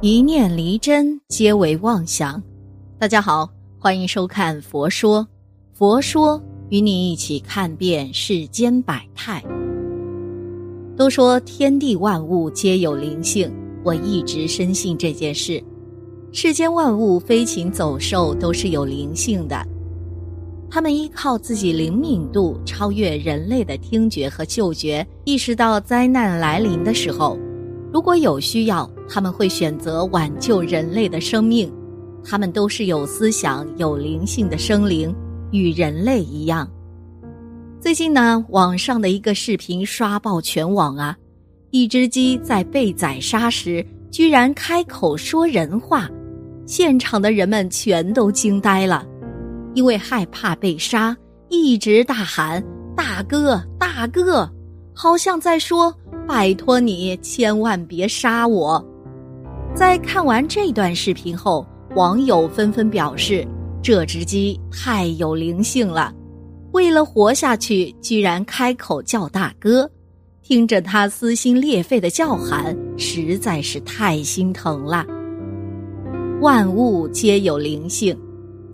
一念离真，皆为妄想。大家好，欢迎收看《佛说》，佛说与你一起看遍世间百态。都说天地万物皆有灵性，我一直深信这件事。世间万物飞禽走兽都是有灵性的，他们依靠自己灵敏度超越人类的听觉和嗅觉，意识到灾难来临的时候。如果有需要，他们会选择挽救人类的生命。他们都是有思想、有灵性的生灵，与人类一样。最近呢，网上的一个视频刷爆全网啊！一只鸡在被宰杀时，居然开口说人话，现场的人们全都惊呆了，因为害怕被杀，一直大喊“大哥，大哥”，好像在说。拜托你，千万别杀我！在看完这段视频后，网友纷纷表示，这只鸡太有灵性了，为了活下去，居然开口叫大哥，听着他撕心裂肺的叫喊，实在是太心疼了。万物皆有灵性，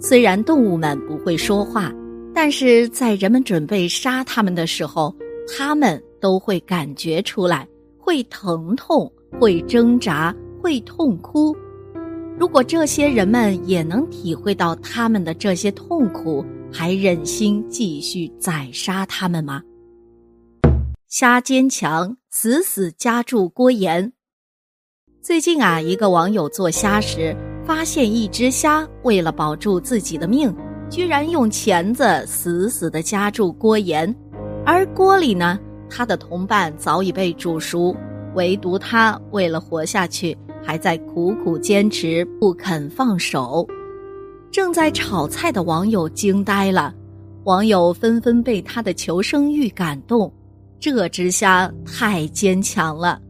虽然动物们不会说话，但是在人们准备杀它们的时候，他们。都会感觉出来，会疼痛，会挣扎，会痛哭。如果这些人们也能体会到他们的这些痛苦，还忍心继续宰杀他们吗？虾坚强，死死夹住郭岩。最近啊，一个网友做虾时，发现一只虾为了保住自己的命，居然用钳子死死的夹住锅沿，而锅里呢？他的同伴早已被煮熟，唯独他为了活下去，还在苦苦坚持，不肯放手。正在炒菜的网友惊呆了，网友纷纷被他的求生欲感动。这只虾太坚强了。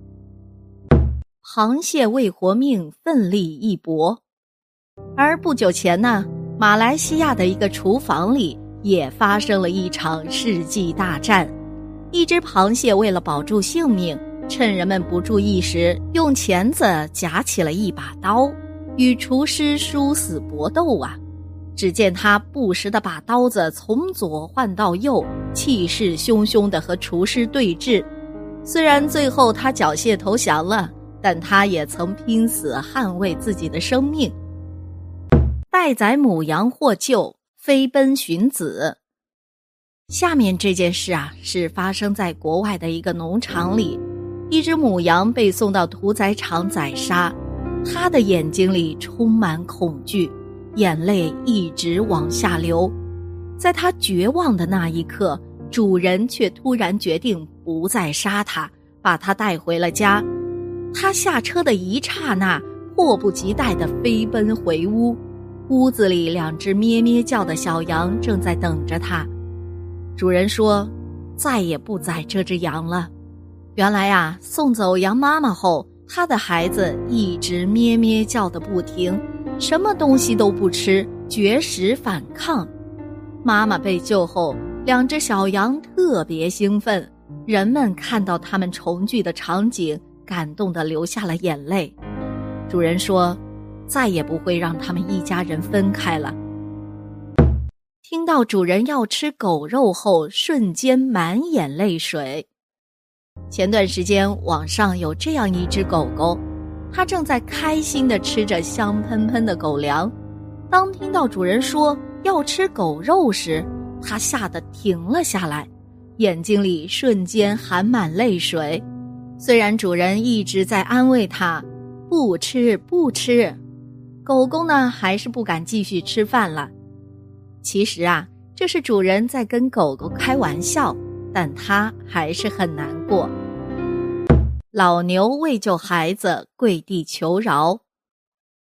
螃蟹为活命奋力一搏，而不久前呢，马来西亚的一个厨房里也发生了一场世纪大战。一只螃蟹为了保住性命，趁人们不注意时，用钳子夹起了一把刀，与厨师殊死搏斗啊！只见他不时的把刀子从左换到右，气势汹汹的和厨师对峙。虽然最后他缴械投降了，但他也曾拼死捍卫自己的生命。待宰母羊获救，飞奔寻子。下面这件事啊，是发生在国外的一个农场里，一只母羊被送到屠宰场宰杀，它的眼睛里充满恐惧，眼泪一直往下流。在它绝望的那一刻，主人却突然决定不再杀它，把它带回了家。它下车的一刹那，迫不及待地飞奔回屋，屋子里两只咩咩叫的小羊正在等着它。主人说：“再也不宰这只羊了。”原来呀，送走羊妈妈后，它的孩子一直咩咩叫的不停，什么东西都不吃，绝食反抗。妈妈被救后，两只小羊特别兴奋。人们看到他们重聚的场景，感动的流下了眼泪。主人说：“再也不会让他们一家人分开了。”听到主人要吃狗肉后，瞬间满眼泪水。前段时间，网上有这样一只狗狗，它正在开心的吃着香喷喷的狗粮。当听到主人说要吃狗肉时，它吓得停了下来，眼睛里瞬间含满泪水。虽然主人一直在安慰它，不吃不吃，狗狗呢还是不敢继续吃饭了。其实啊，这是主人在跟狗狗开玩笑，但他还是很难过。老牛为救孩子跪地求饶。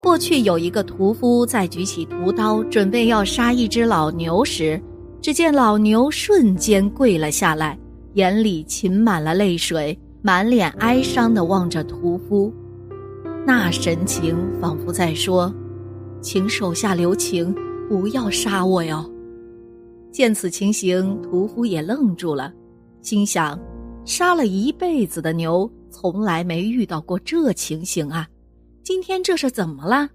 过去有一个屠夫在举起屠刀准备要杀一只老牛时，只见老牛瞬间跪了下来，眼里噙满了泪水，满脸哀伤地望着屠夫，那神情仿佛在说：“请手下留情。”不要杀我哟！见此情形，屠夫也愣住了，心想：杀了一辈子的牛，从来没遇到过这情形啊！今天这是怎么了？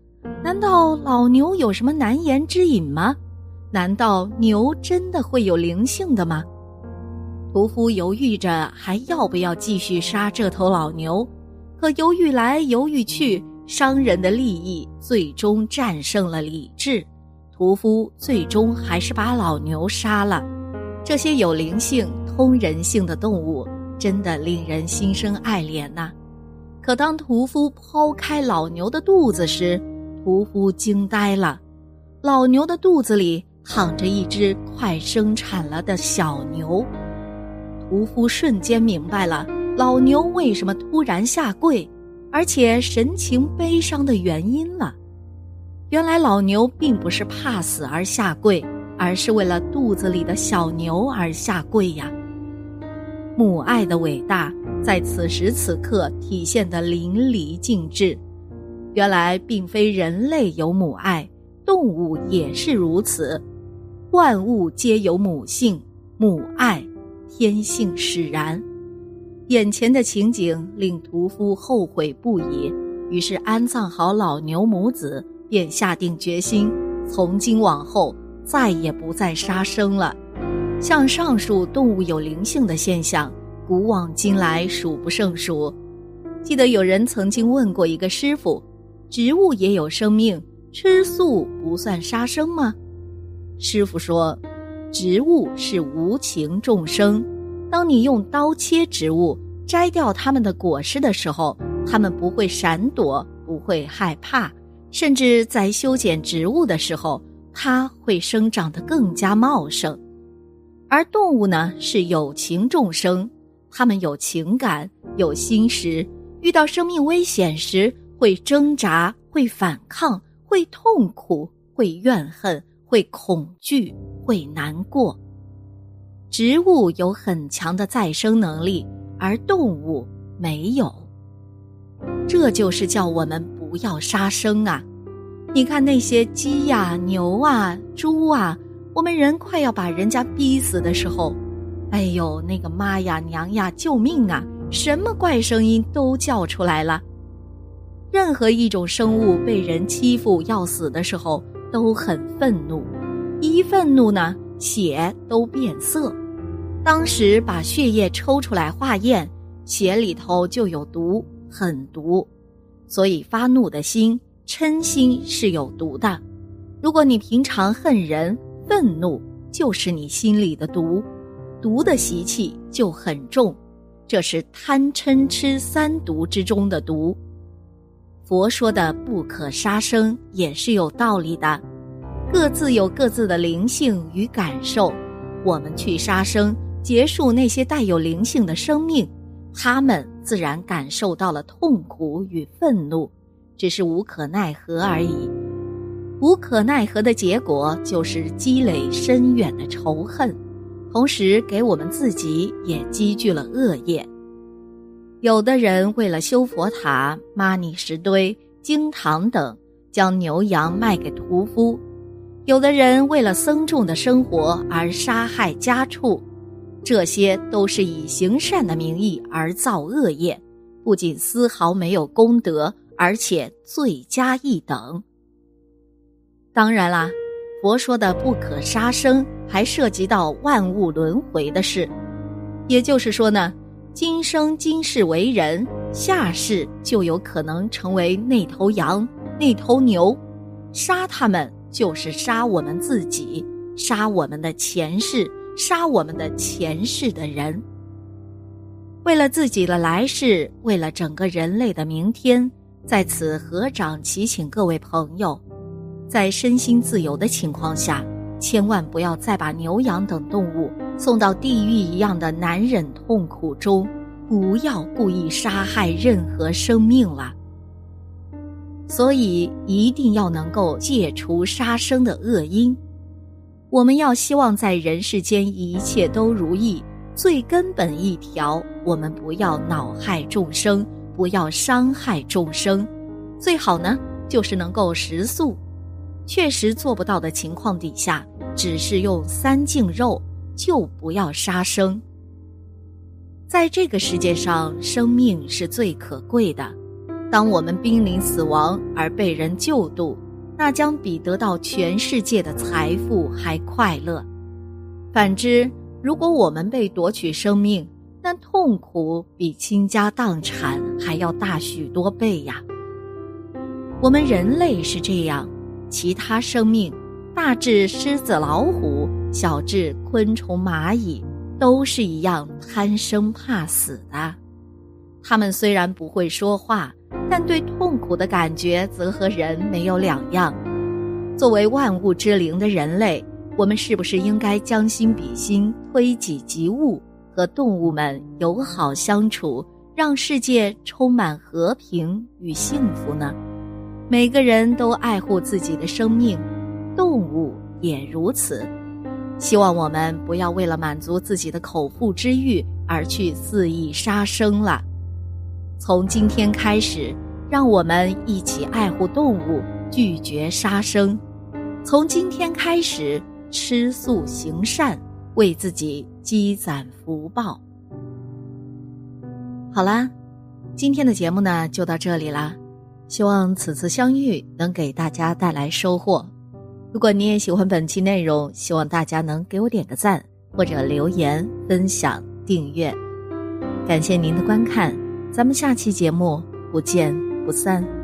难道老牛有什么难言之隐吗？难道牛真的会有灵性的吗？屠夫犹豫着还要不要继续杀这头老牛，可犹豫来犹豫去，商人的利益最终战胜了理智。屠夫最终还是把老牛杀了。这些有灵性、通人性的动物，真的令人心生爱怜呐。可当屠夫剖开老牛的肚子时，屠夫惊呆了。老牛的肚子里躺着一只快生产了的小牛。屠夫瞬间明白了老牛为什么突然下跪，而且神情悲伤的原因了。原来老牛并不是怕死而下跪，而是为了肚子里的小牛而下跪呀。母爱的伟大。在此时此刻体现的淋漓尽致。原来并非人类有母爱，动物也是如此。万物皆有母性，母爱天性使然。眼前的情景令屠夫后悔不已，于是安葬好老牛母子，便下定决心，从今往后再也不再杀生了。像上述动物有灵性的现象。古往今来数不胜数。记得有人曾经问过一个师傅：“植物也有生命，吃素不算杀生吗？”师傅说：“植物是无情众生，当你用刀切植物，摘掉它们的果实的时候，它们不会闪躲，不会害怕，甚至在修剪植物的时候，它会生长得更加茂盛。而动物呢，是有情众生。”他们有情感，有心识，遇到生命危险时会挣扎，会反抗，会痛苦，会怨恨，会恐惧，会难过。植物有很强的再生能力，而动物没有。这就是叫我们不要杀生啊！你看那些鸡呀、牛啊、猪啊，我们人快要把人家逼死的时候。哎呦，那个妈呀，娘呀，救命啊！什么怪声音都叫出来了。任何一种生物被人欺负要死的时候，都很愤怒，一愤怒呢，血都变色。当时把血液抽出来化验，血里头就有毒，很毒。所以发怒的心、嗔心是有毒的。如果你平常恨人、愤怒，就是你心里的毒。毒的习气就很重，这是贪嗔痴三毒之中的毒。佛说的不可杀生也是有道理的，各自有各自的灵性与感受。我们去杀生，结束那些带有灵性的生命，他们自然感受到了痛苦与愤怒，只是无可奈何而已。无可奈何的结果就是积累深远的仇恨。同时，给我们自己也积聚了恶业。有的人为了修佛塔、玛尼石堆、经堂等，将牛羊卖给屠夫；有的人为了僧众的生活而杀害家畜，这些都是以行善的名义而造恶业，不仅丝毫没有功德，而且罪加一等。当然啦。佛说的不可杀生，还涉及到万物轮回的事，也就是说呢，今生今世为人，下世就有可能成为那头羊、那头牛，杀他们就是杀我们自己，杀我们的前世，杀我们的前世的人。为了自己的来世，为了整个人类的明天，在此合掌祈请各位朋友。在身心自由的情况下，千万不要再把牛羊等动物送到地狱一样的难忍痛苦中，不要故意杀害任何生命了。所以一定要能够戒除杀生的恶因。我们要希望在人世间一切都如意，最根本一条，我们不要恼害众生，不要伤害众生，最好呢就是能够食素。确实做不到的情况底下，只是用三净肉，就不要杀生。在这个世界上，生命是最可贵的，当我们濒临死亡而被人救度，那将比得到全世界的财富还快乐。反之，如果我们被夺取生命，那痛苦比倾家荡产还要大许多倍呀。我们人类是这样，其他生命，大至狮子老虎，小至昆虫蚂蚁，都是一样贪生怕死的。他们虽然不会说话，但对痛苦的感觉则和人没有两样。作为万物之灵的人类。我们是不是应该将心比心，推己及物，和动物们友好相处，让世界充满和平与幸福呢？每个人都爱护自己的生命，动物也如此。希望我们不要为了满足自己的口腹之欲而去肆意杀生了。从今天开始，让我们一起爱护动物，拒绝杀生。从今天开始。吃素行善，为自己积攒福报。好啦，今天的节目呢就到这里啦。希望此次相遇能给大家带来收获。如果你也喜欢本期内容，希望大家能给我点个赞，或者留言、分享、订阅。感谢您的观看，咱们下期节目不见不散。